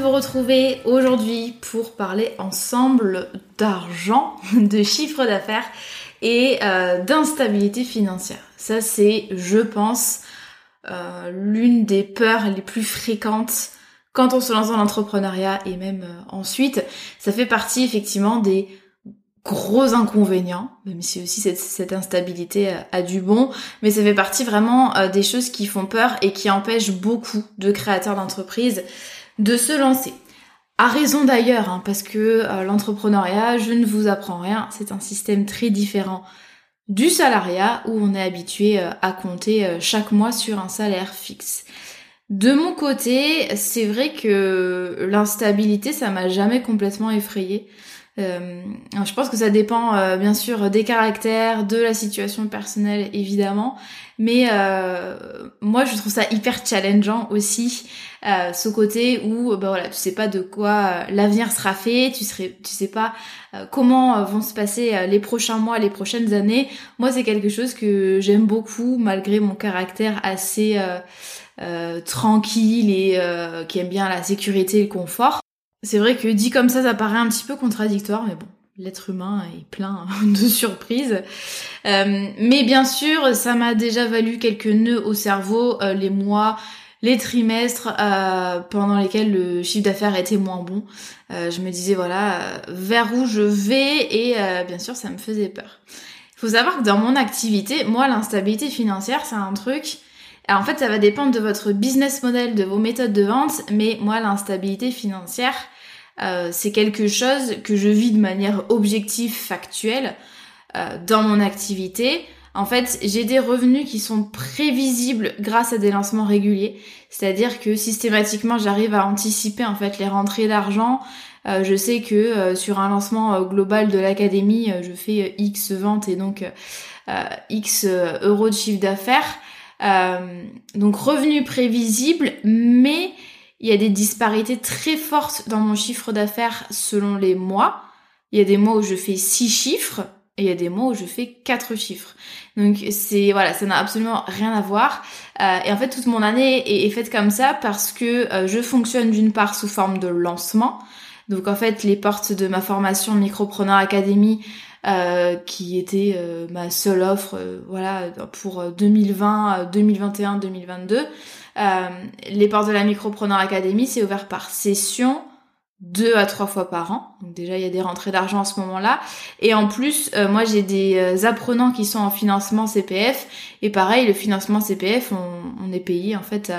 Vous retrouver aujourd'hui pour parler ensemble d'argent, de chiffre d'affaires et euh, d'instabilité financière. Ça c'est, je pense, euh, l'une des peurs les plus fréquentes quand on se lance dans l'entrepreneuriat et même euh, ensuite. Ça fait partie effectivement des gros inconvénients, même si aussi cette instabilité a, du bon, mais ça fait partie vraiment des choses qui font peur et qui empêchent beaucoup de créateurs d'entreprises de se lancer. A raison d'ailleurs, hein, parce que euh, l'entrepreneuriat, je ne vous apprends rien, c'est un système très différent du salariat où on est habitué euh, à compter euh, chaque mois sur un salaire fixe. De mon côté, c'est vrai que l'instabilité, ça m'a jamais complètement effrayée. Je pense que ça dépend bien sûr des caractères, de la situation personnelle évidemment, mais moi je trouve ça hyper challengeant aussi euh, ce côté où bah voilà tu sais pas de quoi euh, l'avenir sera fait tu serais tu sais pas euh, comment vont se passer les prochains mois les prochaines années. Moi c'est quelque chose que j'aime beaucoup malgré mon caractère assez tranquille et qui aime bien la sécurité et le confort c'est vrai que dit comme ça ça paraît un petit peu contradictoire mais bon l'être humain est plein de surprises. mais bien sûr, ça m'a déjà valu quelques nœuds au cerveau les mois les trimestres euh, pendant lesquels le chiffre d'affaires était moins bon. Euh, je me disais voilà euh, vers où je vais et bien sûr ça me faisait peur. Il faut savoir que dans mon activité, moi l'instabilité financière c'est un truc. En fait ça va dépendre de votre business model, de vos méthodes de vente, mais moi l'instabilité financière c'est quelque chose que je vis de manière objective, factuelle dans mon activité. En fait, j'ai des revenus qui sont prévisibles grâce à des lancements réguliers. C'est-à-dire que systématiquement, j'arrive à anticiper en fait les rentrées d'argent. Euh, je sais que euh, sur un lancement euh, global de l'académie, je fais X ventes et donc X euros de chiffre d'affaires. Donc revenus prévisibles, mais il y a des disparités très fortes dans mon chiffre d'affaires selon les mois. Il y a des mois où je fais 6 chiffres et il y a des mois où je fais quatre chiffres. Donc c'est voilà, ça n'a absolument rien à voir. Euh, et en fait, toute mon année est, faite comme ça parce que euh, je fonctionne d'une part sous forme de lancement. Donc en fait, les portes de ma formation Micropreneur Academy, euh, qui était ma seule offre, voilà, pour 2020, 2021, 2022. les portes de la Micropreneur Academy, c'est ouvert par session deux à trois fois par an. Donc déjà il y a des rentrées d'argent à ce moment-là. Et en plus, euh, moi j'ai des euh, apprenants qui sont en financement CPF. Et pareil, le financement CPF, on, est payé en fait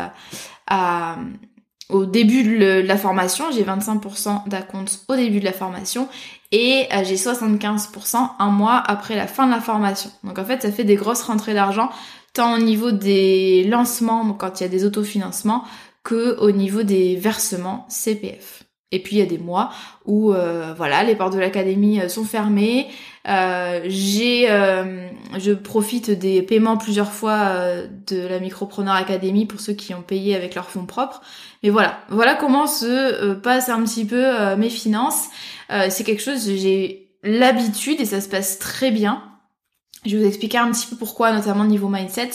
à, au début de, la formation. J'ai 25% d'acompte au début de la formation. Et euh, j'ai 75% un mois après la fin de la formation. Donc en fait, ça fait des grosses rentrées d'argent, tant au niveau des lancements, quand il y a des autofinancements, que au niveau des versements CPF. Et puis il y a des mois où euh, voilà les portes de l'académie euh, sont fermées. Euh, j'ai, je profite des paiements plusieurs fois de la Micropreneur Academy pour ceux qui ont payé avec leurs fonds propres. Mais voilà, voilà comment se passe un petit peu mes finances. c'est quelque chose j'ai l'habitude et ça se passe très bien. Je vais vous expliquer un petit peu pourquoi, notamment niveau mindset,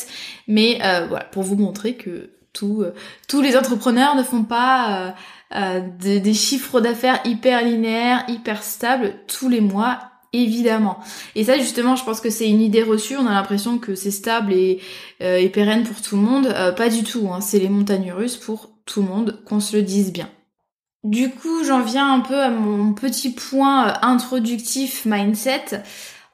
mais euh, voilà, pour vous montrer que tout, euh, tous les entrepreneurs ne font pas euh, des chiffres d'affaires hyper linéaires, hyper stables tous les mois, évidemment. Et ça, justement, je pense que c'est une idée reçue. On a l'impression que c'est stable et, et, pérenne pour tout le monde. pas du tout. Hein. C'est les montagnes russes pour tout le monde, qu'on se le dise bien. Du coup, j'en viens un peu à mon petit point introductif mindset.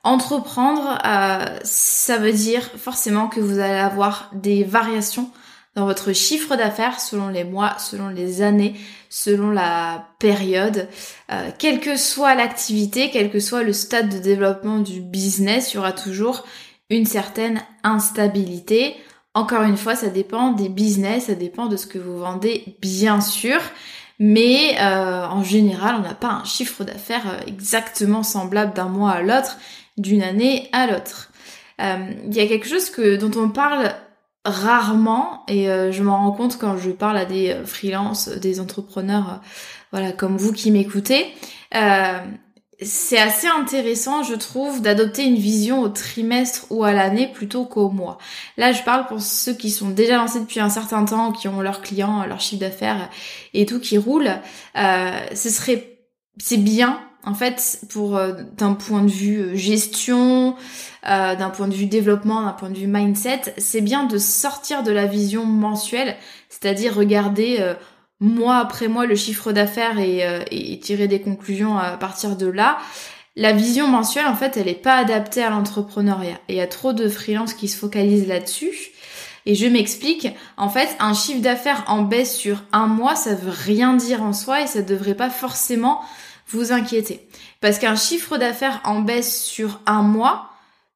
Entreprendre, euh, ça veut dire forcément que vous allez avoir des variations dans votre chiffre d'affaires selon les mois, selon les années, selon la période. Euh, quelle que soit l'activité, quel que soit le stade de développement du business, il y aura toujours une certaine instabilité. Encore une fois, ça dépend des business, ça dépend de ce que vous vendez, bien sûr. Mais euh, en général, on n'a pas un chiffre d'affaires exactement semblable d'un mois à l'autre d'une année à l'autre. Euh, il y a quelque chose que dont on parle rarement et euh, je m'en rends compte quand je parle à des euh, freelances, des entrepreneurs, voilà comme vous qui m'écoutez. c'est assez intéressant, je trouve, d'adopter une vision au trimestre ou à l'année plutôt qu'au mois. Là, je parle pour ceux qui sont déjà lancés depuis un certain temps, qui ont leurs clients, leur chiffre d'affaires et tout qui roule. ce serait, c'est bien en fait, pour euh, d'un point de vue euh, gestion, euh, d'un point de vue développement, d'un point de vue mindset, c'est bien de sortir de la vision mensuelle, c'est-à-dire regarder mois après mois le chiffre d'affaires et, tirer des conclusions à partir de là. La vision mensuelle, en fait, elle n'est pas adaptée à l'entrepreneuriat. Et il y a trop de freelances qui se focalisent là-dessus. Et je m'explique, en fait, un chiffre d'affaires en baisse sur un mois, ça veut rien dire en soi et ça devrait pas forcément vous inquiétez. Parce qu'un chiffre d'affaires en baisse sur un mois,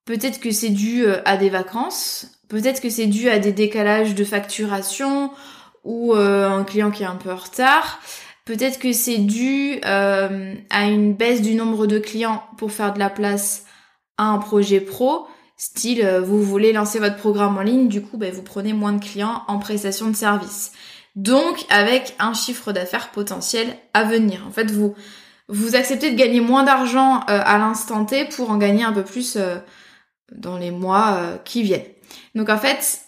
peut-être que c'est dû euh, à des vacances, peut-être que c'est dû à des décalages de facturation ou euh, un client qui est un peu en retard. Peut-être que c'est dû euh, à une baisse du nombre de clients pour faire de la place à un projet pro. Style, vous voulez lancer votre programme en ligne, du coup, ben, vous prenez moins de clients en prestation de service. Donc, avec un chiffre d'affaires potentiel à venir. En fait, vous, vous acceptez de gagner moins d'argent euh, à l'instant T pour en gagner un peu plus euh, dans les mois euh, qui viennent. Donc en fait,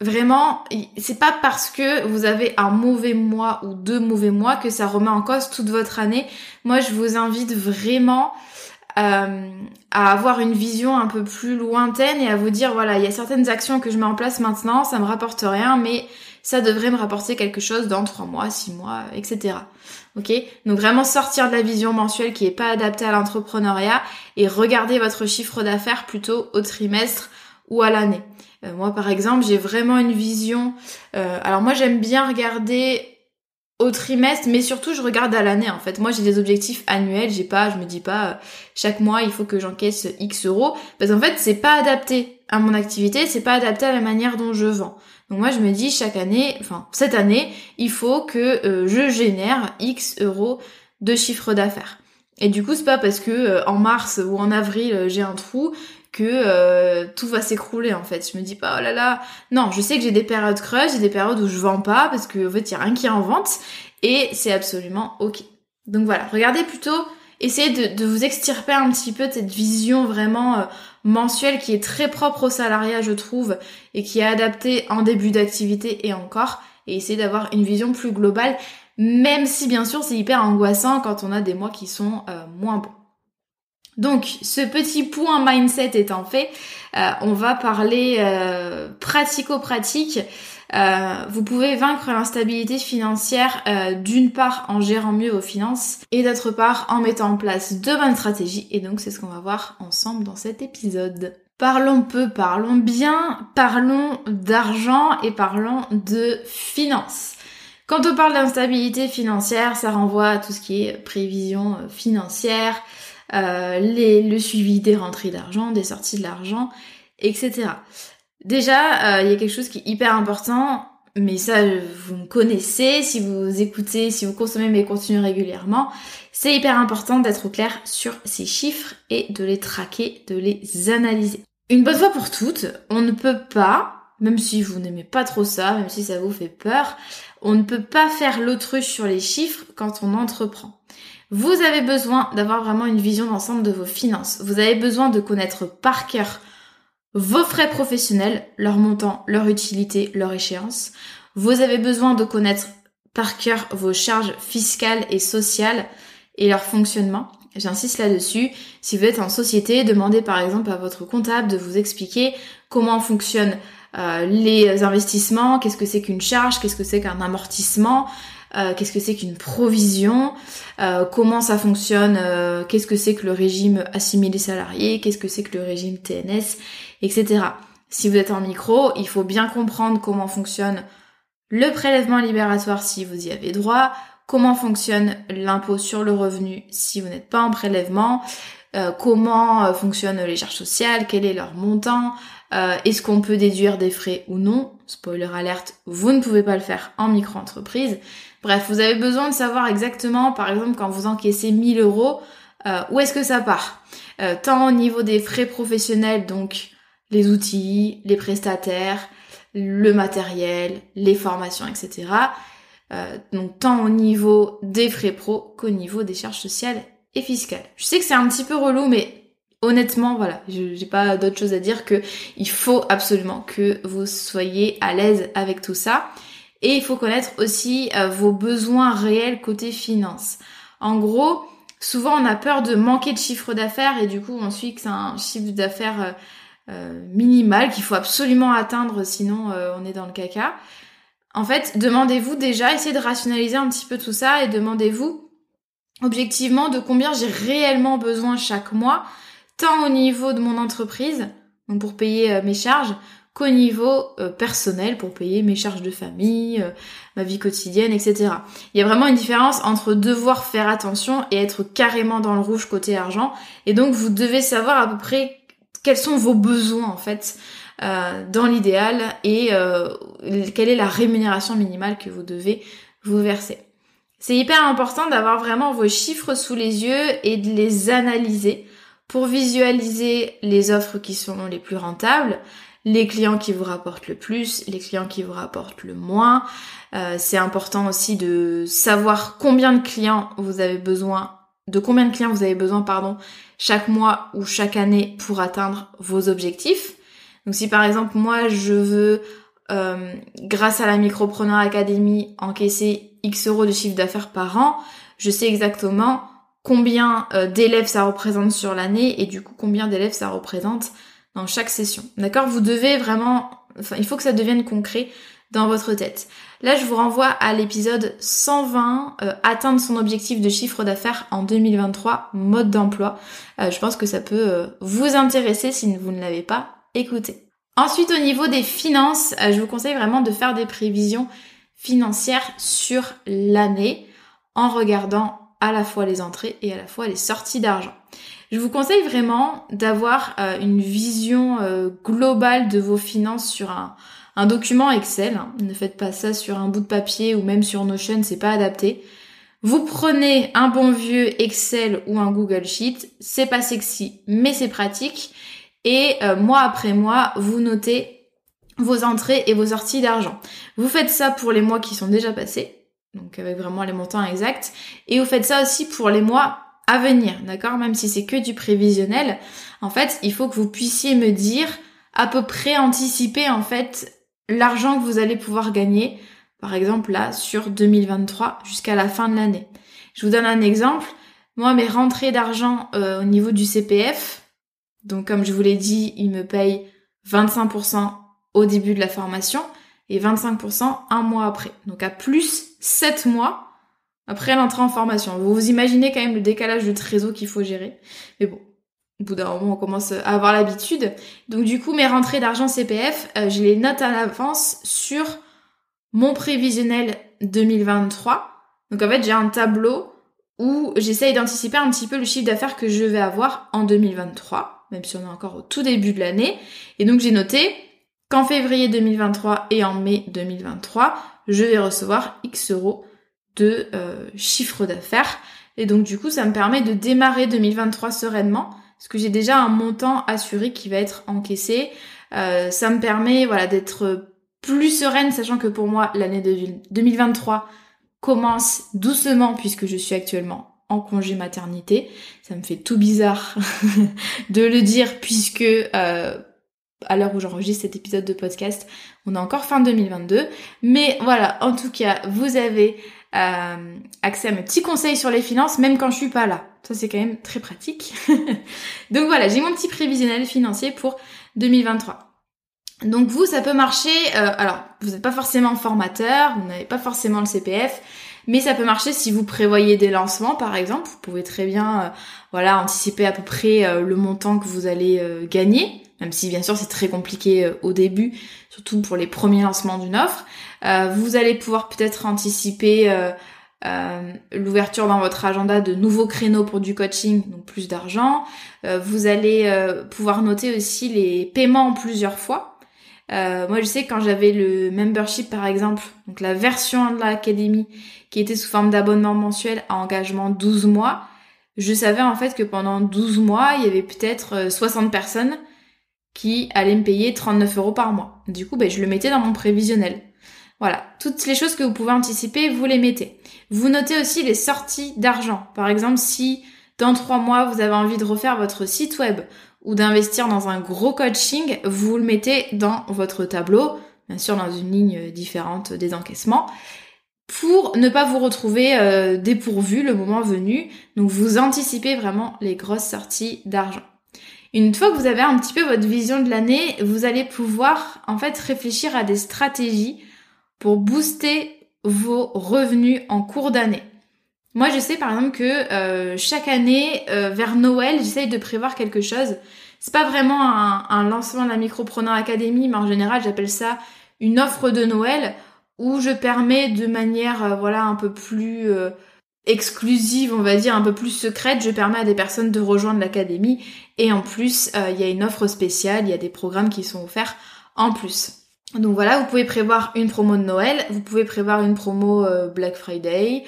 vraiment, c'est pas parce que vous avez un mauvais mois ou deux mauvais mois que ça remet en cause toute votre année. Moi, je vous invite vraiment à avoir une vision un peu plus lointaine et à vous dire voilà, il y a certaines actions que je mets en place maintenant, ça me rapporte rien, mais ça devrait me rapporter quelque chose dans trois mois, six mois, etc. Ok Donc vraiment sortir de la vision mensuelle qui est pas adaptée à l'entrepreneuriat et regarder votre chiffre d'affaires plutôt au trimestre ou à l'année. Euh, moi par exemple, j'ai vraiment une vision. Euh, alors moi j'aime bien regarder au trimestre, mais surtout je regarde à l'année en fait. Moi j'ai des objectifs annuels, j'ai pas, je me dis pas euh, chaque mois il faut que j'encaisse X euros, parce qu'en fait c'est pas adapté à mon activité, c'est pas adapté à la manière dont je vends. Donc moi je me dis chaque année, enfin cette année, il faut que euh, je génère X euros de chiffre d'affaires. Et du coup c'est pas parce que euh, en mars ou en avril euh, j'ai un trou que tout va s'écrouler en fait. Je me dis pas oh là là, non, je sais que j'ai des périodes creuses, j'ai des périodes où je vends pas parce que en fait il y a rien qui en vente et c'est absolument ok. Donc voilà, regardez plutôt essayez de, de, vous extirper un petit peu de cette vision vraiment mensuel qui est très propre au salariat, je trouve, et qui est adapté en début d'activité et encore, et essayer d'avoir une vision plus globale, même si bien sûr c'est hyper angoissant quand on a des mois qui sont euh, moins bons. Donc, ce petit point mindset étant fait, euh, on va parler euh, vous pouvez vaincre l'instabilité financière d'une part en gérant mieux vos finances et d'autre part en mettant en place de bonnes stratégies. Et donc, c'est ce qu'on va voir ensemble dans cet épisode. Parlons peu, parlons bien, parlons d'argent et parlons de finances. Quand on parle d'instabilité financière, ça renvoie à tout ce qui est prévision financière, euh, le suivi des rentrées d'argent, des sorties de l'argent, etc. Déjà, euh, il y a quelque chose qui est hyper important, mais ça, vous me connaissez, si vous écoutez, si vous consommez mes contenus régulièrement, c'est hyper important d'être clair sur ces chiffres et de les traquer, de les analyser. Une bonne fois pour toutes, on ne peut pas, même si vous n'aimez pas trop ça, même si ça vous fait peur, on ne peut pas faire l'autruche sur les chiffres quand on entreprend. Vous avez besoin d'avoir vraiment une vision d'ensemble de vos finances. Vous avez besoin de connaître par cœur vos frais professionnels, leur montant, leur utilité, leur échéance. Vous avez besoin de connaître par cœur vos charges fiscales et sociales et leur fonctionnement. J'insiste là-dessus. Si vous êtes en société, demandez par exemple à votre comptable de vous expliquer comment fonctionnent euh, les investissements, qu'est-ce que c'est qu'une charge, qu'est-ce que c'est qu'un amortissement, euh, qu'est-ce que c'est qu'une provision, euh, comment ça fonctionne, qu'est-ce que c'est que le régime assimilé salarié, qu'est-ce que c'est que le régime TNS, etc. Si vous êtes en micro, il faut bien comprendre comment fonctionne le prélèvement libératoire si vous y avez droit, comment fonctionne l'impôt sur le revenu si vous n'êtes pas en prélèvement, euh, comment euh, fonctionnent les charges sociales, quel est leur montant, euh, est-ce qu'on peut déduire des frais ou non? Spoiler alerte, vous ne pouvez pas le faire en micro-entreprise. Bref, vous avez besoin de savoir exactement, par exemple, quand vous encaissez 1000 euros, où est-ce que ça part. tant au niveau des frais professionnels, donc les outils, les prestataires, le matériel, les formations, etc. Euh, donc tant au niveau des frais pro qu'au niveau des charges sociales et fiscales. Je sais que c'est un petit peu relou, mais honnêtement, voilà, j'ai pas d'autre chose à dire que il faut absolument que vous soyez à l'aise avec tout ça. Et il faut connaître aussi euh, vos besoins réels côté finance. En gros, souvent on a peur de manquer de chiffre d'affaires et du coup on suit que c'est un chiffre d'affaires euh, minimal qu'il faut absolument atteindre sinon on est dans le caca. En fait, demandez-vous déjà, essayez de rationaliser un petit peu tout ça et demandez-vous objectivement de combien j'ai réellement besoin chaque mois, tant au niveau de mon entreprise, donc pour payer euh, mes charges, qu'au niveau euh, personnel pour payer mes charges de famille, euh, ma vie quotidienne, etc. Il y a vraiment une différence entre devoir faire attention et être carrément dans le rouge côté argent. Et donc vous devez savoir à peu près quels sont vos besoins en fait euh, dans l'idéal et euh, quelle est la rémunération minimale que vous devez vous verser. C'est hyper important d'avoir vraiment vos chiffres sous les yeux et de les analyser pour visualiser les offres qui sont les plus rentables, les clients qui vous rapportent le plus, les clients qui vous rapportent le moins. Euh, c'est important aussi de savoir combien de clients vous avez besoin, de combien de clients vous avez besoin, pardon, chaque mois ou chaque année pour atteindre vos objectifs. Donc si par exemple moi je veux, euh, grâce à la Micropreneur Academy, encaisser X euros de chiffre d'affaires par an, je sais exactement combien euh, d'élèves ça représente sur l'année et du coup combien d'élèves ça représente dans chaque session. D'accord? Vous devez vraiment, enfin il faut que ça devienne concret dans votre tête. Là, je vous renvoie à l'épisode 120, euh, atteindre son objectif de chiffre d'affaires en 2023, mode d'emploi. je pense que ça peut vous intéresser si vous ne l'avez pas écoutez. Ensuite, au niveau des finances, euh, je vous conseille vraiment de faire des prévisions financières sur l'année en regardant à la fois les entrées et à la fois les sorties d'argent. Je vous conseille vraiment d'avoir euh, une vision euh, globale de vos finances sur un, document Excel. Ne faites pas ça sur un bout de papier ou même sur Notion, c'est pas adapté. Vous prenez un bon vieux Excel ou un Google Sheet, c'est pas sexy, mais c'est pratique et euh, mois après mois, vous notez vos entrées et vos sorties d'argent. Vous faites ça pour les mois qui sont déjà passés, donc avec vraiment les montants exacts, et vous faites ça aussi pour les mois à venir, d'accord? Même si c'est que du prévisionnel, en fait, il faut que vous puissiez me dire à peu près anticiper en fait l'argent que vous allez pouvoir gagner, par exemple là sur 2023 jusqu'à la fin de l'année. Je vous donne un exemple. Moi, mes rentrées d'argent euh, au niveau du CPF, donc comme je vous l'ai dit, il me paye 25% au début de la formation et 25% un mois après. Donc à plus 7 mois après l'entrée en formation. Vous vous imaginez quand même le décalage de trésor qu'il faut gérer. Mais bon, au bout d'un moment, on commence à avoir l'habitude. Donc du coup, mes rentrées d'argent CPF, euh, je les note à l'avance sur mon prévisionnel 2023. Donc en fait, j'ai un tableau où j'essaye d'anticiper un petit peu le chiffre d'affaires que je vais avoir en 2023 même si on est encore au tout début de l'année. Et donc j'ai noté qu'en février 2023 et en mai 2023, je vais recevoir X euros de euh, chiffre d'affaires. Et donc du coup, ça me permet de démarrer 2023 sereinement, parce que j'ai déjà un montant assuré qui va être encaissé. Euh, ça me permet voilà d'être plus sereine, sachant que pour moi, l'année 2023 commence doucement puisque je suis actuellement en congé maternité. Ça me fait tout bizarre de le dire puisque euh, à l'heure où j'enregistre cet épisode de podcast, on est encore fin 2022. Mais voilà, en tout cas, vous avez euh, accès à mes petits conseils sur les finances, même quand je suis pas là. Ça, c'est quand même très pratique. Donc voilà, j'ai mon petit prévisionnel financier pour 2023. Donc vous, ça peut marcher. Euh, alors, vous n'êtes pas forcément formateur, vous n'avez pas forcément le CPF, mais ça peut marcher si vous prévoyez des lancements, par exemple. Vous pouvez très bien, euh, voilà, anticiper à peu près le montant que vous allez gagner même si bien sûr c'est très compliqué euh, au début, surtout pour les premiers lancements d'une offre. Euh, vous allez pouvoir peut-être anticiper euh, l'ouverture dans votre agenda de nouveaux créneaux pour du coaching, donc plus d'argent. vous allez pouvoir noter aussi les paiements en plusieurs fois. moi, je sais quand j'avais le membership, par exemple, donc la version de l'académie qui était sous forme d'abonnement mensuel à engagement 12 mois, je savais en fait que pendant 12 mois, il y avait peut-être 60 personnes qui allait me payer 39 euros par mois. Du coup, ben, je le mettais dans mon prévisionnel. Voilà, toutes les choses que vous pouvez anticiper, vous les mettez. Vous notez aussi les sorties d'argent. Par exemple, si dans trois mois, vous avez envie de refaire votre site web ou d'investir dans un gros coaching, vous le mettez dans votre tableau, bien sûr dans une ligne différente des encaissements, pour ne pas vous retrouver euh, dépourvu le moment venu. Donc vous anticipez vraiment les grosses sorties d'argent. Une fois que vous avez un petit peu votre vision de l'année, vous allez pouvoir en fait réfléchir à des stratégies pour booster vos revenus en cours d'année. Moi, je sais par exemple que euh, chaque année, euh, vers Noël, j'essaye de prévoir quelque chose. C'est pas vraiment un, lancement de la Micropreneur Academy, mais en général, j'appelle ça une offre de Noël où je permets de manière, euh, voilà, un peu plus exclusive, on va dire, un peu plus secrète, je permets à des personnes de rejoindre l'académie et en plus, euh, il y a une offre spéciale, il y a des programmes qui sont offerts en plus. Donc voilà, vous pouvez prévoir une promo de Noël, vous pouvez prévoir une promo euh, Black Friday,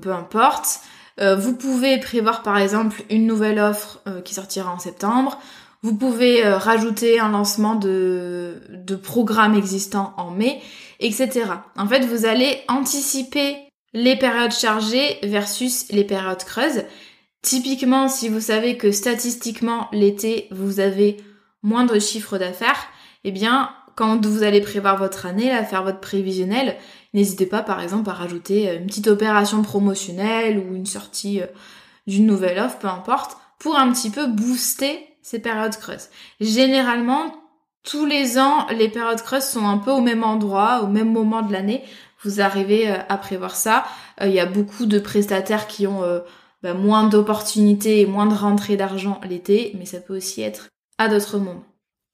peu importe. Euh, vous pouvez prévoir par exemple une nouvelle offre qui sortira en septembre. Vous pouvez rajouter un lancement de, de programmes existants en mai, etc. En fait, vous allez anticiper les périodes chargées versus les périodes creuses. Typiquement, si vous savez que statistiquement l'été, vous avez moins de chiffre d'affaires, eh bien, quand vous allez prévoir votre année, faire votre prévisionnel, n'hésitez pas par exemple à rajouter euh, une petite opération promotionnelle ou une sortie euh, d'une nouvelle offre, peu importe, pour un petit peu booster ces périodes creuses. Généralement, tous les ans, les périodes creuses sont un peu au même endroit, au même moment de l'année vous arrivez euh, à prévoir ça. Euh, il y a beaucoup de prestataires qui ont euh, bah, moins d'opportunités et moins de rentrées d'argent l'été, mais ça peut aussi être à d'autres moments.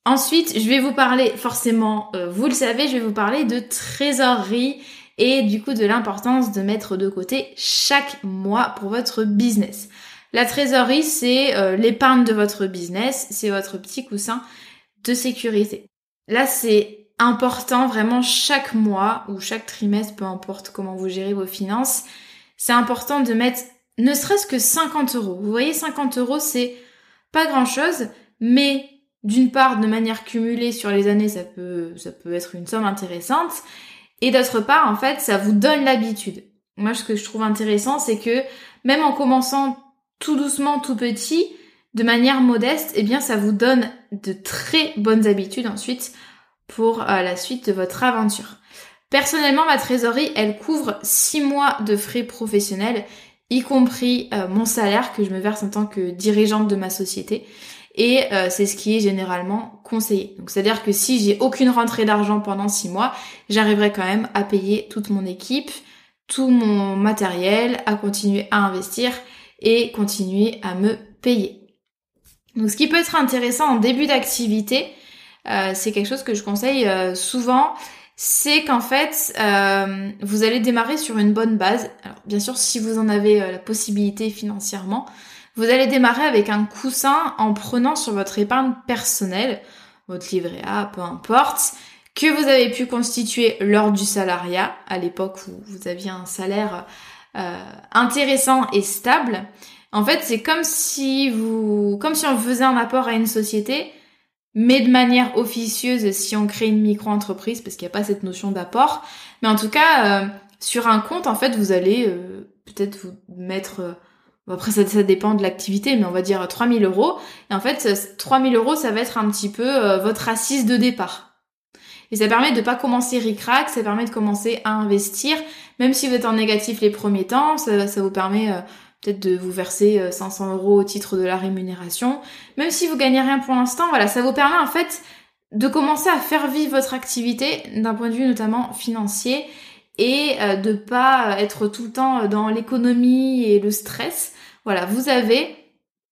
Ensuite, je vais vous parler, forcément, vous le savez, je vais vous parler de trésorerie et du coup de l'importance de mettre de côté chaque mois pour votre business. La trésorerie, c'est l'épargne de votre business, c'est votre petit coussin de sécurité. Là, c'est important vraiment chaque mois ou chaque trimestre, peu importe comment vous gérez vos finances, c'est important de mettre ne serait-ce que 50 euros. Vous voyez, 50 euros, c'est pas grand chose, mais d'une part, de manière cumulée sur les années, ça peut, ça peut être une somme intéressante. Et d'autre part, en fait, ça vous donne l'habitude. Moi, ce que je trouve intéressant, c'est que même en commençant tout doucement, tout petit, de manière modeste, eh bien, ça vous donne de très bonnes habitudes ensuite pour euh, la suite de votre aventure. Personnellement, ma trésorerie, elle couvre 6 mois de frais professionnels, y compris euh, mon salaire que je me verse en tant que dirigeante de ma société. Et euh, c'est ce qui est généralement conseillé. Donc c'est-à-dire que si j'ai aucune rentrée d'argent pendant 6 mois, j'arriverai quand même à payer toute mon équipe, tout mon matériel, à continuer à investir et continuer à me payer. Donc ce qui peut être intéressant en début d'activité, euh, c'est quelque chose que je conseille euh, souvent, c'est qu'en fait, euh, vous allez démarrer sur une bonne base. Alors bien sûr, si vous en avez la possibilité financièrement, vous allez démarrer avec un coussin en prenant sur votre épargne personnelle, votre livret A, peu importe, que vous avez pu constituer lors du salariat, à l'époque où vous aviez un salaire intéressant et stable. En fait, c'est comme si vous, comme si on faisait un apport à une société, mais de manière officieuse si on crée une micro-entreprise, parce qu'il n'y a pas cette notion d'apport. Mais en tout cas, euh, sur un compte, en fait, vous allez euh, peut-être vous mettre après ça, dépend de l'activité, mais on va dire 3000 euros. Et en fait, 3000 euros, ça va être un petit peu euh, votre assise de départ. Et ça permet de pas commencer ric-rac, ça permet de commencer à investir, même si vous êtes en négatif les premiers temps, ça, ça vous permet euh, peut-être de vous verser 500 euros au titre de la rémunération. Même si vous gagnez rien pour l'instant, voilà, ça vous permet en fait de commencer à faire vivre votre activité d'un point de vue notamment financier et euh, de pas être tout le temps dans l'économie et le stress. Voilà, vous avez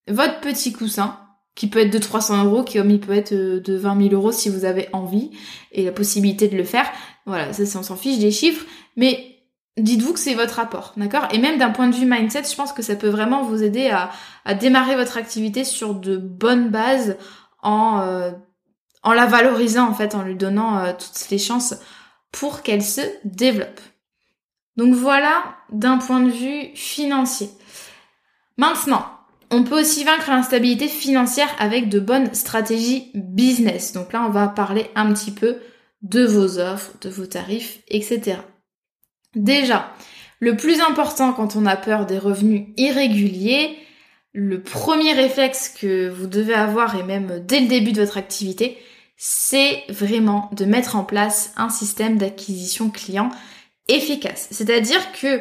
votre petit coussin qui peut être de 300 euros, qui il peut être euh, de 20 000 euros si vous avez envie et la possibilité de le faire. Voilà, ça, on s'en fiche des chiffres, mais dites-vous que c'est votre apport, d'accord? Et même d'un point de vue mindset, je pense que ça peut vraiment vous aider à, à démarrer votre activité sur de bonnes bases en euh, en la valorisant en fait, en lui donnant euh, toutes les chances pour qu'elle se développe. Donc voilà d'un point de vue financier. Maintenant, on peut aussi vaincre l'instabilité financière avec de bonnes stratégies business. Donc là, on va parler un petit peu de vos offres, de vos tarifs, etc. Déjà, le plus important quand on a peur des revenus irréguliers, le premier réflexe que vous devez avoir, et même dès le début de votre activité, c'est vraiment de mettre en place un système d'acquisition client efficace. C'est-à-dire que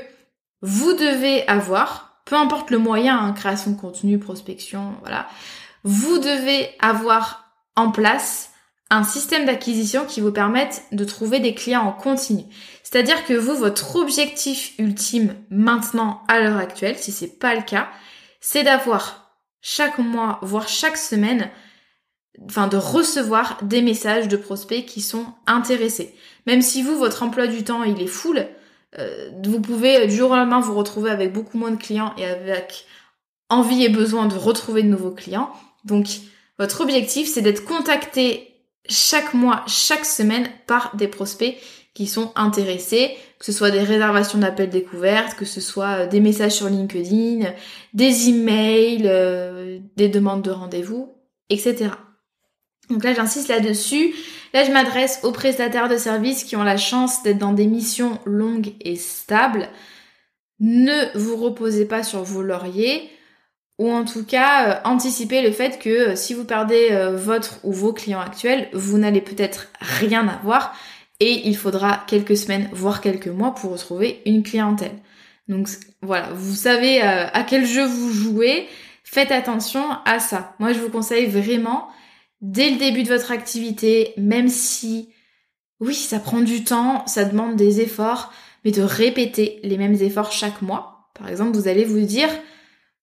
vous devez avoir, peu importe le moyen, hein, création de contenu, prospection, voilà, vous devez avoir en place un système d'acquisition qui vous permette de trouver des clients en continu. C'est-à-dire que vous, votre objectif ultime maintenant, à l'heure actuelle, si c'est pas le cas, c'est d'avoir chaque mois, voire chaque semaine, enfin de recevoir des messages de prospects qui sont intéressés. Même si vous, votre emploi du temps, il est full, euh, vous pouvez du jour au lendemain vous retrouver avec beaucoup moins de clients et avec envie et besoin de retrouver de nouveaux clients. Donc, votre objectif, c'est d'être contacté chaque mois, chaque semaine par des prospects qui sont intéressés, que ce soit des réservations d'appels découvertes, que ce soit des messages sur LinkedIn, des emails, euh, des demandes de rendez-vous, etc. Donc là, j'insiste là-dessus. Là, je m'adresse aux prestataires de services qui ont la chance d'être dans des missions longues et stables. Ne vous reposez pas sur vos lauriers ou en tout cas euh, anticipez le fait que euh, si vous perdez euh, votre ou vos clients actuels, vous n'allez peut-être rien avoir et il faudra quelques semaines, voire quelques mois pour retrouver une clientèle. Donc voilà, vous savez à quel jeu vous jouez, faites attention à ça. Moi, je vous conseille vraiment dès le début de votre activité, même si, oui, ça prend du temps, ça demande des efforts, mais de répéter les mêmes efforts chaque mois. Par exemple, vous allez vous dire,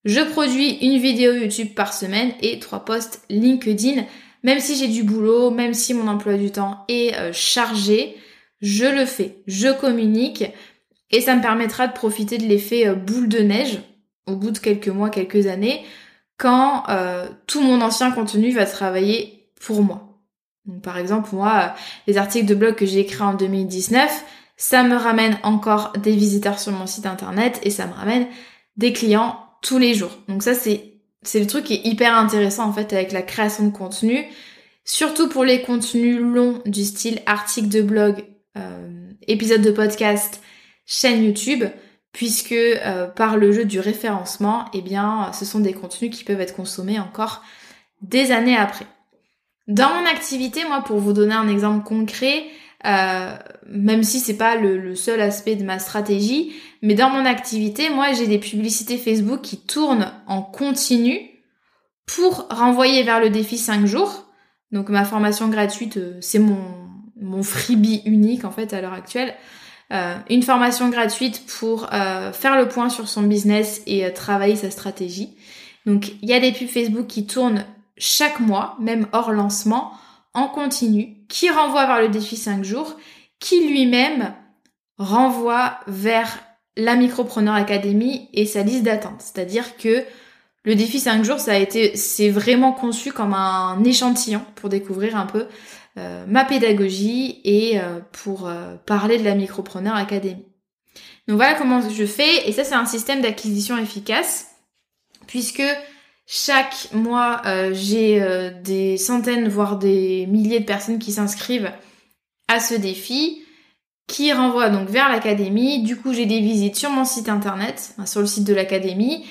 je produis une vidéo YouTube par semaine et trois posts LinkedIn. Même si j'ai du boulot, même si mon emploi du temps est euh, chargé, je le fais, je communique et ça me permettra de profiter de l'effet euh, boule de neige au bout de quelques mois, quelques années, quand euh, tout mon ancien contenu va travailler pour moi. Par exemple, moi, les articles de blog que j'ai écrits en 2019, ça me ramène encore des visiteurs sur mon site internet et ça me ramène des clients tous les jours. Donc ça, c'est c'est le truc qui est hyper intéressant en fait avec la création de contenu, surtout pour les contenus longs du style article de blog, euh, épisode de podcast, chaîne YouTube puisque euh, par le jeu du référencement, eh bien, ce sont des contenus qui peuvent être consommés encore des années après. Dans mon activité, moi, pour vous donner un exemple concret, euh, même si c'est pas le, seul aspect de ma stratégie, mais dans mon activité, moi, j'ai des publicités Facebook qui tournent en continu pour renvoyer vers le défi 5 jours. Donc ma formation gratuite, euh, c'est mon, mon freebie unique en fait à l'heure actuelle. Euh, une formation gratuite pour euh, faire le point sur son business et euh, travailler sa stratégie. Donc il y a des pubs Facebook qui tournent chaque mois, même hors lancement, en continu, qui renvoie vers le défi 5 jours, qui lui-même renvoie vers la Micropreneur Academy et sa liste d'attente. C'est-à-dire que le défi 5 jours, ça a été, c'est vraiment conçu comme un échantillon pour découvrir un peu euh, ma pédagogie et euh, pour euh, parler de la Micropreneur Academy. Donc voilà comment je fais et ça c'est un système d'acquisition efficace puisque chaque mois j'ai des centaines voire des milliers de personnes qui s'inscrivent à ce défi qui renvoie donc vers l'académie. Du coup, j'ai des visites sur mon site internet, sur le site de l'académie.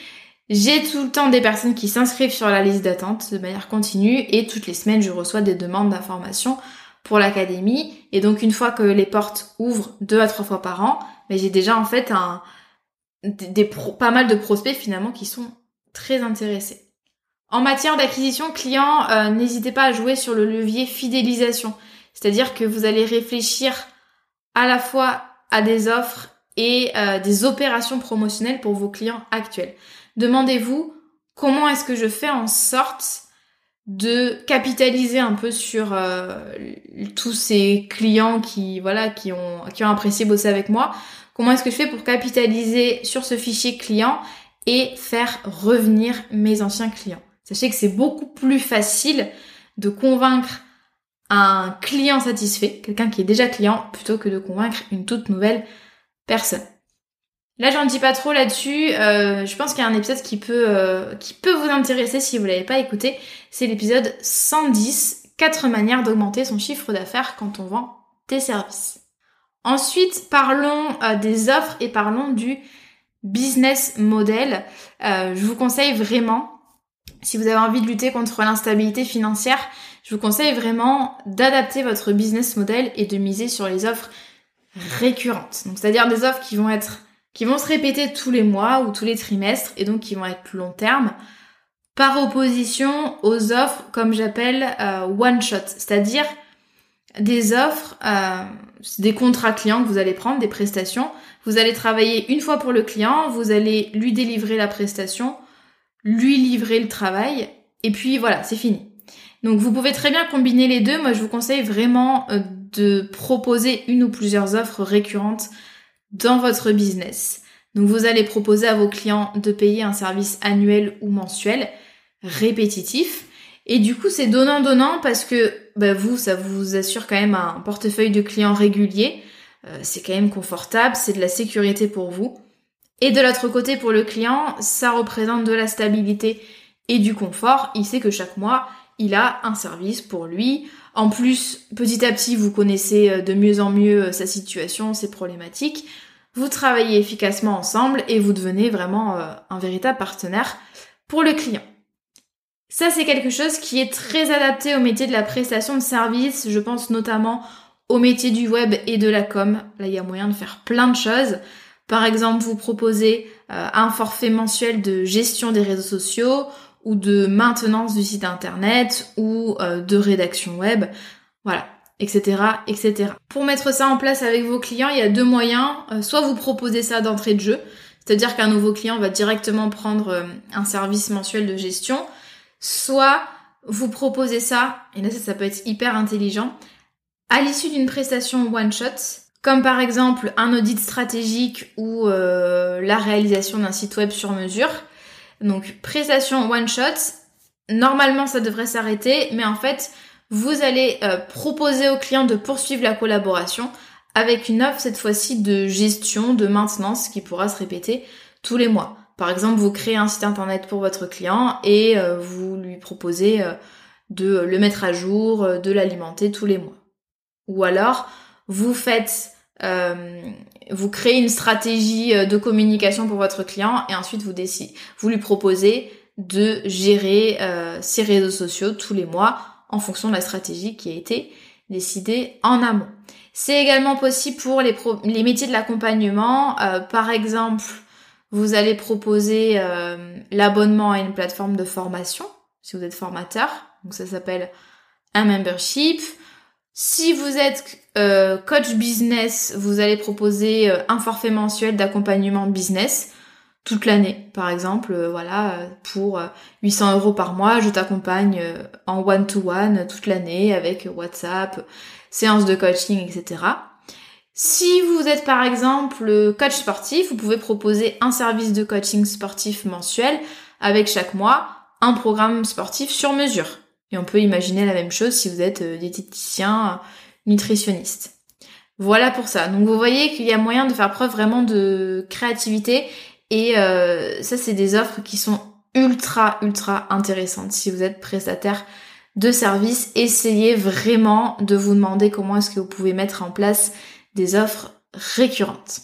J'ai tout le temps des personnes qui s'inscrivent sur la liste d'attente de manière continue et toutes les semaines je reçois des demandes d'informations pour l'académie et donc une fois que les portes ouvrent deux à trois fois par an, mais j'ai déjà en fait un des, pas mal de prospects finalement qui sont très intéressés. En matière d'acquisition client, euh, n'hésitez pas à jouer sur le levier fidélisation, c'est-à-dire que vous allez réfléchir à la fois à des offres et euh, des opérations promotionnelles pour vos clients actuels. Demandez-vous comment est-ce que je fais en sorte de capitaliser un peu sur euh, tous ces clients qui voilà qui ont qui ont apprécié bosser avec moi. Comment est-ce que je fais pour capitaliser sur ce fichier client et faire revenir mes anciens clients? Sachez que c'est beaucoup plus facile de convaincre un client satisfait, quelqu'un qui est déjà client, plutôt que de convaincre une toute nouvelle personne. Là, j'en dis pas trop là-dessus. Euh, je pense qu'il y a un épisode qui peut, euh, qui peut vous intéresser si vous l'avez pas écouté. C'est l'épisode 110, 4 manières d'augmenter son chiffre d'affaires quand on vend des services. Ensuite, parlons euh, des offres et parlons du business model. je vous conseille vraiment, si vous avez envie de lutter contre l'instabilité financière, je vous conseille vraiment d'adapter votre business model et de miser sur les offres récurrentes. Donc, c'est-à-dire des offres qui vont être qui vont se répéter tous les mois ou tous les trimestres et donc qui vont être long terme par opposition aux offres comme j'appelle euh, one shot, c'est-à-dire des offres, euh, des contrats clients que vous allez prendre, des prestations. Vous allez travailler une fois pour le client, vous allez lui délivrer la prestation, lui livrer le travail, et puis voilà, c'est fini. Donc vous pouvez très bien combiner les deux. Moi, je vous conseille vraiment euh, de proposer une ou plusieurs offres récurrentes dans votre business. Donc vous allez proposer à vos clients de payer un service annuel ou mensuel répétitif. Et du coup, c'est donnant-donnant parce que bah, vous, ça vous assure quand même un portefeuille de clients régulier. Euh, c'est quand même confortable, c'est de la sécurité pour vous. Et de l'autre côté, pour le client, ça représente de la stabilité et du confort. Il sait que chaque mois, il a un service pour lui. En plus, petit à petit, vous connaissez euh, de mieux en mieux euh, sa situation, ses problématiques. Vous travaillez efficacement ensemble et vous devenez vraiment euh, un véritable partenaire pour le client. Ça, c'est quelque chose qui est très adapté au métier de la prestation de service. Je pense notamment au métier du web et de la com. Là, il y a moyen de faire plein de choses. Par exemple, vous proposez un forfait mensuel de gestion des réseaux sociaux ou de maintenance du site internet ou euh, de rédaction web, voilà, etc., etc. Pour mettre ça en place avec vos clients, il y a deux moyens. Euh, soit vous proposez ça d'entrée de jeu, c'est-à-dire qu'un nouveau client va directement prendre euh, un service mensuel de gestion, soit vous proposez ça, et là ça, ça peut être hyper intelligent, à l'issue d'une prestation one-shot, comme par exemple un audit stratégique ou la réalisation d'un site web sur mesure, donc prestation one shot, normalement ça devrait s'arrêter, mais en fait vous allez euh, proposer au client de poursuivre la collaboration avec une offre cette fois-ci de gestion, de maintenance qui pourra se répéter tous les mois. Par exemple, vous créez un site internet pour votre client et euh, vous lui proposez euh, de le mettre à jour, de l'alimenter tous les mois. Ou alors, vous faites vous créez une stratégie euh, de communication pour votre client et ensuite vous décidez, vous lui proposez de gérer euh, ses réseaux sociaux tous les mois en fonction de la stratégie qui a été décidée en amont. C'est également possible pour les, les métiers de l'accompagnement. Euh, par exemple, vous allez proposer l'abonnement à une plateforme de formation si vous êtes formateur. Donc ça s'appelle un membership. Si vous êtes euh, coach business, vous allez proposer euh, un forfait mensuel d'accompagnement business toute l'année, par exemple, euh, voilà, pour 800 euros par mois, je t'accompagne en one-to-one toute l'année avec WhatsApp, séance de coaching, etc. Si vous êtes par exemple coach sportif, vous pouvez proposer un service de coaching sportif mensuel avec chaque mois un programme sportif sur mesure. Et on peut imaginer la même chose si vous êtes euh, diététicien, nutritionniste. Voilà pour ça. Donc vous voyez qu'il y a moyen de faire preuve vraiment de créativité et euh, ça c'est des offres qui sont ultra ultra intéressantes. Si vous êtes prestataire de service, essayez vraiment de vous demander comment est-ce que vous pouvez mettre en place des offres récurrentes.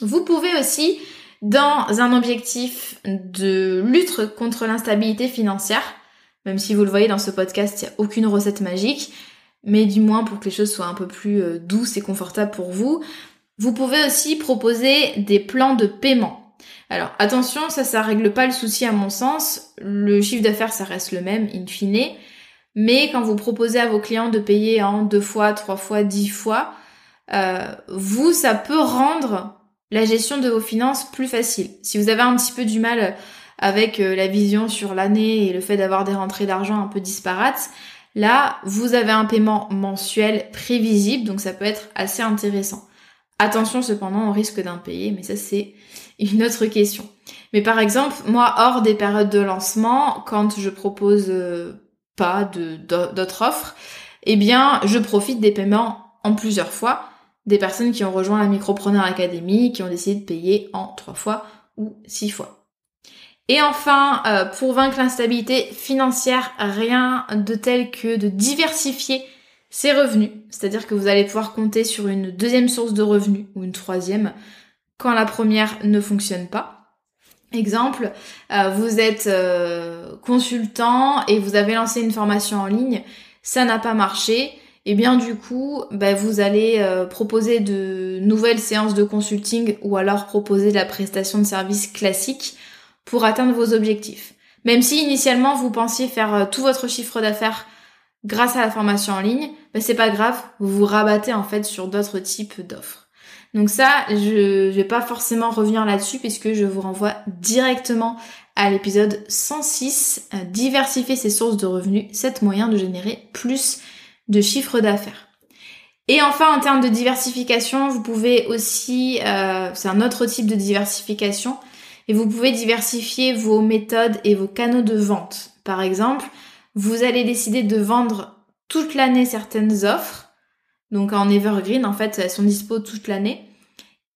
Vous pouvez aussi dans un objectif de lutte contre l'instabilité financière, même si vous le voyez dans ce podcast, il n'y a aucune recette magique, mais du moins pour que les choses soient un peu plus euh, douces et confortables pour vous. Vous pouvez aussi proposer des plans de paiement. Alors attention, ça, ça règle pas le souci à mon sens. Le chiffre d'affaires, ça reste le même, in fine. Mais quand vous proposez à vos clients de payer en deux fois, trois fois, dix fois, euh, vous, ça peut rendre la gestion de vos finances plus facile. Si vous avez un petit peu du mal avec euh, la vision sur l'année et le fait d'avoir des rentrées d'argent un peu disparates, là, vous avez un paiement mensuel prévisible, donc ça peut être assez intéressant. Attention cependant au risque d'impayé, mais ça c'est une autre question. Mais par exemple, moi, hors des périodes de lancement, quand je propose euh, pas d'autres offres, eh bien, je profite des paiements en plusieurs fois des personnes qui ont rejoint la Micropreneur Academy, qui ont décidé de payer en trois fois ou six fois. Et enfin, euh, pour vaincre l'instabilité financière, rien de tel que de diversifier ses revenus. C'est-à-dire que vous allez pouvoir compter sur une deuxième source de revenus ou une troisième quand la première ne fonctionne pas. Exemple, euh, vous êtes euh, consultant et vous avez lancé une formation en ligne, ça n'a pas marché, et eh bien du coup, bah, vous allez euh, proposer de nouvelles séances de consulting ou alors proposer de la prestation de services classique pour atteindre vos objectifs. Même si initialement vous pensiez faire euh, tout votre chiffre d'affaires grâce à la formation en ligne, bah, c'est pas grave, vous vous rabattez en fait sur d'autres types d'offres. Donc ça, je, je vais pas forcément revenir là-dessus puisque je vous renvoie directement à l'épisode 106, euh, diversifier ses sources de revenus, 7 moyens de générer plus de chiffre d'affaires. Et enfin, en termes de diversification, vous pouvez aussi, euh, c'est un autre type de diversification, et vous pouvez diversifier vos méthodes et vos canaux de vente. Par exemple, vous allez décider de vendre toute l'année certaines offres, donc en evergreen, en fait, elles sont dispo toute l'année,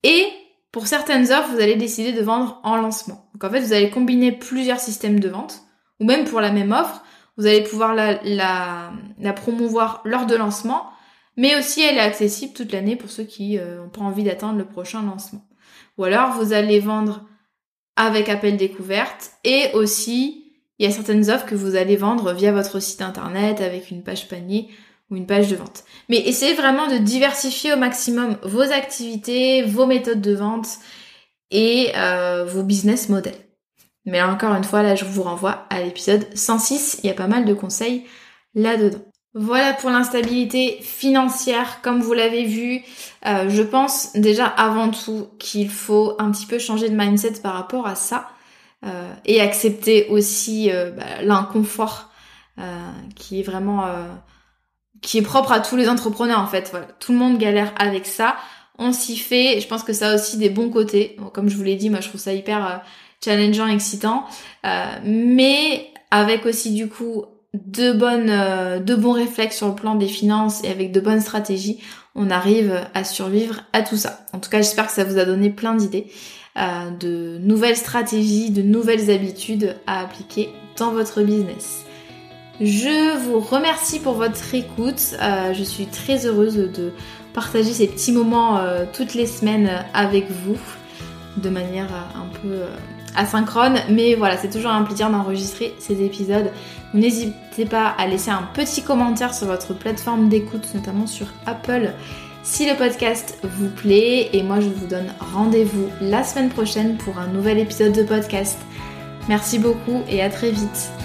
et pour certaines offres, vous allez décider de vendre en lancement. Donc en fait, vous allez combiner plusieurs systèmes de vente, ou même pour la même offre, vous allez pouvoir la, la, promouvoir lors de lancement, mais aussi elle est accessible toute l'année pour ceux qui n'ont euh, pas envie d'attendre le prochain lancement. Ou alors vous allez vendre avec appel découverte et aussi il y a certaines offres que vous allez vendre via votre site internet avec une page panier ou une page de vente. Mais essayez vraiment de diversifier au maximum vos activités, vos méthodes de vente et euh, vos business models. Mais encore une fois, là, je vous renvoie à l'épisode 106. Il y a pas mal de conseils là-dedans. Voilà pour l'instabilité financière. Comme vous l'avez vu, euh, je pense déjà avant tout qu'il faut un petit peu changer de mindset par rapport à ça euh, et accepter aussi euh, bah, l'inconfort qui est vraiment qui est propre à tous les entrepreneurs en fait. Tout le monde galère avec ça. On s'y fait. Je pense que ça a aussi des bons côtés. comme je vous l'ai dit, moi je trouve ça hyper challengeant, excitant, mais avec aussi du coup de bonnes, euh, de bons réflexes sur le plan des finances et avec de bonnes stratégies, on arrive à survivre à tout ça. En tout cas, j'espère que ça vous a donné plein d'idées, euh, de nouvelles stratégies, de nouvelles habitudes à appliquer dans votre business. Je vous remercie pour votre écoute. je suis très heureuse de partager ces petits moments toutes les semaines avec vous de manière un peu asynchrone, mais voilà, c'est toujours un plaisir d'enregistrer ces épisodes. N'hésitez pas à laisser un petit commentaire sur votre plateforme d'écoute, notamment sur Apple, si le podcast vous plaît. Et moi, je vous donne rendez-vous la semaine prochaine pour un nouvel épisode de podcast. Merci beaucoup et à très vite.